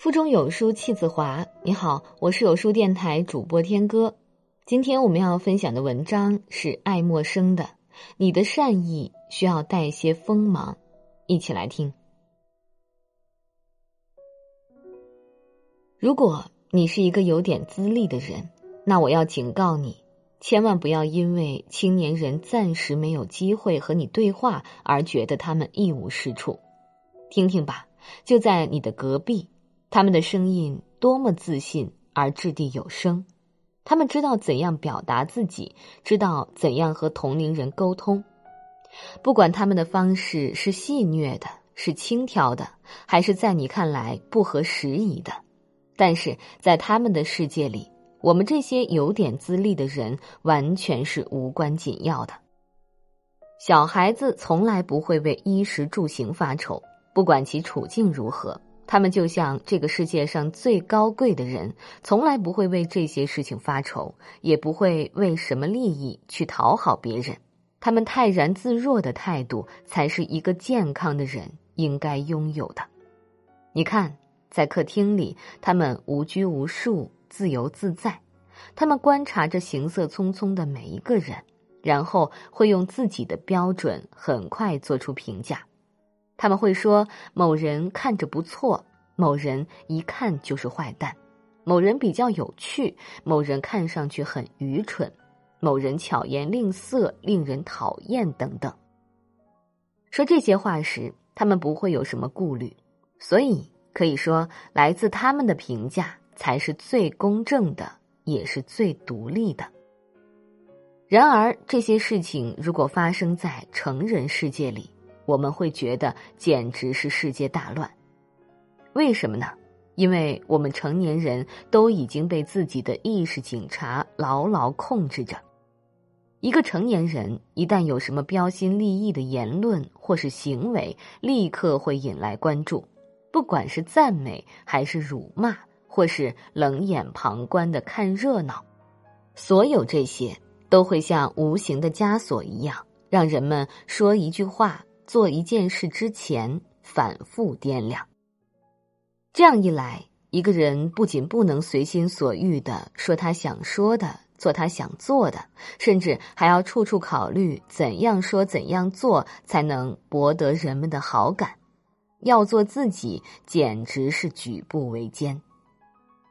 腹中有书气自华。你好，我是有书电台主播天歌。今天我们要分享的文章是爱默生的《你的善意需要带些锋芒》，一起来听。如果你是一个有点资历的人，那我要警告你，千万不要因为青年人暂时没有机会和你对话而觉得他们一无是处。听听吧，就在你的隔壁。他们的声音多么自信而掷地有声，他们知道怎样表达自己，知道怎样和同龄人沟通。不管他们的方式是戏谑的，是轻佻的，还是在你看来不合时宜的，但是在他们的世界里，我们这些有点资历的人完全是无关紧要的。小孩子从来不会为衣食住行发愁，不管其处境如何。他们就像这个世界上最高贵的人，从来不会为这些事情发愁，也不会为什么利益去讨好别人。他们泰然自若的态度，才是一个健康的人应该拥有的。你看，在客厅里，他们无拘无束、自由自在。他们观察着行色匆匆的每一个人，然后会用自己的标准很快做出评价。他们会说某人看着不错，某人一看就是坏蛋，某人比较有趣，某人看上去很愚蠢，某人巧言令色，令人讨厌等等。说这些话时，他们不会有什么顾虑，所以可以说，来自他们的评价才是最公正的，也是最独立的。然而，这些事情如果发生在成人世界里，我们会觉得简直是世界大乱，为什么呢？因为我们成年人都已经被自己的意识警察牢牢控制着。一个成年人一旦有什么标新立异的言论或是行为，立刻会引来关注，不管是赞美还是辱骂，或是冷眼旁观的看热闹，所有这些都会像无形的枷锁一样，让人们说一句话。做一件事之前，反复掂量。这样一来，一个人不仅不能随心所欲的说他想说的，做他想做的，甚至还要处处考虑怎样说、怎样做才能博得人们的好感。要做自己，简直是举步维艰。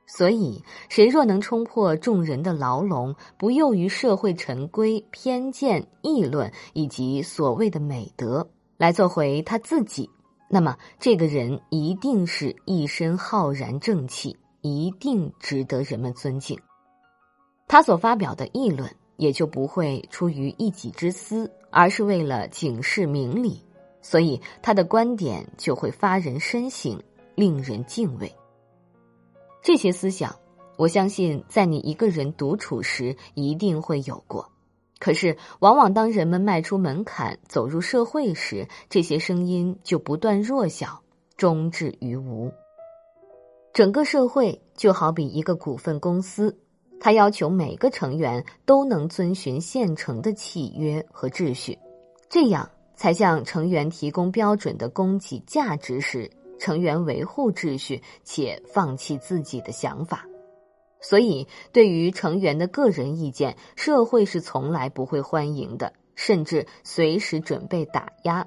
所以，谁若能冲破众人的牢笼，不囿于社会陈规、偏见、议论以及所谓的美德。来做回他自己，那么这个人一定是一身浩然正气，一定值得人们尊敬。他所发表的议论也就不会出于一己之私，而是为了警示明理，所以他的观点就会发人深省，令人敬畏。这些思想，我相信在你一个人独处时一定会有过。可是，往往当人们迈出门槛走入社会时，这些声音就不断弱小，终至于无。整个社会就好比一个股份公司，它要求每个成员都能遵循现成的契约和秩序，这样才向成员提供标准的供给价值时，成员维护秩序且放弃自己的想法。所以，对于成员的个人意见，社会是从来不会欢迎的，甚至随时准备打压。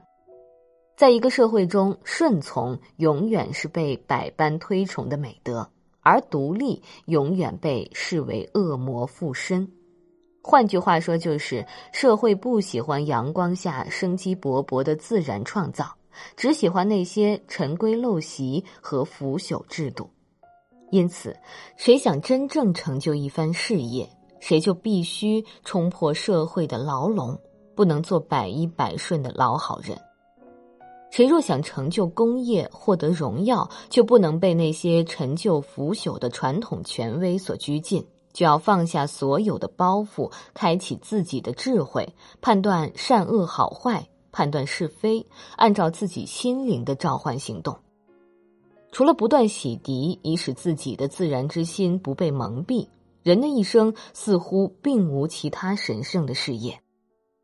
在一个社会中，顺从永远是被百般推崇的美德，而独立永远被视为恶魔附身。换句话说，就是社会不喜欢阳光下生机勃勃的自然创造，只喜欢那些陈规陋习和腐朽制度。因此，谁想真正成就一番事业，谁就必须冲破社会的牢笼，不能做百依百顺的老好人。谁若想成就功业，获得荣耀，就不能被那些陈旧腐朽的传统权威所拘禁，就要放下所有的包袱，开启自己的智慧，判断善恶好坏，判断是非，按照自己心灵的召唤行动。除了不断洗涤，以使自己的自然之心不被蒙蔽，人的一生似乎并无其他神圣的事业。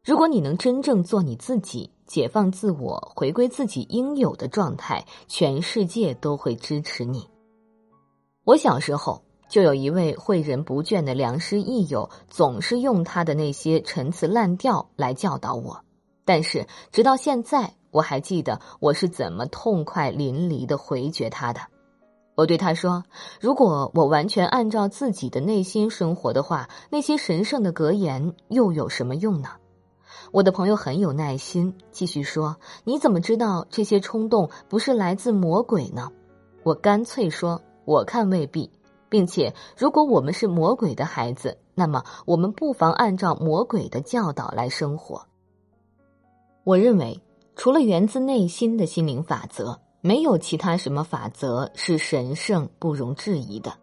如果你能真正做你自己，解放自我，回归自己应有的状态，全世界都会支持你。我小时候就有一位诲人不倦的良师益友，总是用他的那些陈词滥调来教导我。但是直到现在，我还记得我是怎么痛快淋漓的回绝他的。我对他说：“如果我完全按照自己的内心生活的话，那些神圣的格言又有什么用呢？”我的朋友很有耐心，继续说：“你怎么知道这些冲动不是来自魔鬼呢？”我干脆说：“我看未必，并且如果我们是魔鬼的孩子，那么我们不妨按照魔鬼的教导来生活。”我认为，除了源自内心的心灵法则，没有其他什么法则是神圣不容置疑的。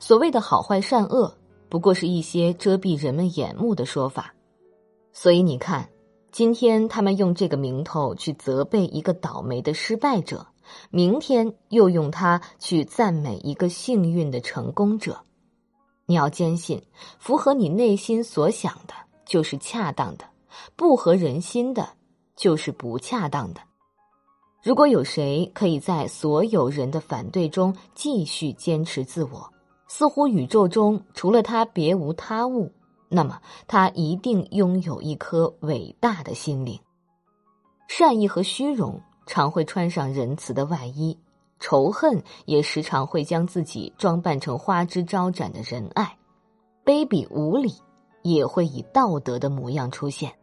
所谓的好坏善恶，不过是一些遮蔽人们眼目的说法。所以你看，今天他们用这个名头去责备一个倒霉的失败者，明天又用它去赞美一个幸运的成功者。你要坚信，符合你内心所想的，就是恰当的；不合人心的，就是不恰当的。如果有谁可以在所有人的反对中继续坚持自我，似乎宇宙中除了他别无他物。那么，他一定拥有一颗伟大的心灵。善意和虚荣常会穿上仁慈的外衣，仇恨也时常会将自己装扮成花枝招展的仁爱，卑鄙无礼也会以道德的模样出现。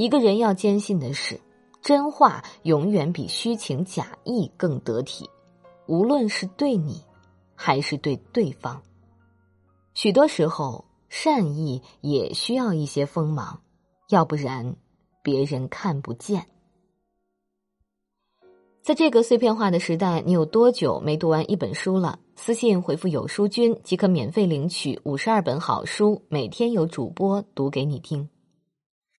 一个人要坚信的是，真话永远比虚情假意更得体，无论是对你，还是对对方。许多时候。善意也需要一些锋芒，要不然别人看不见。在这个碎片化的时代，你有多久没读完一本书了？私信回复“有书君”即可免费领取五十二本好书，每天有主播读给你听。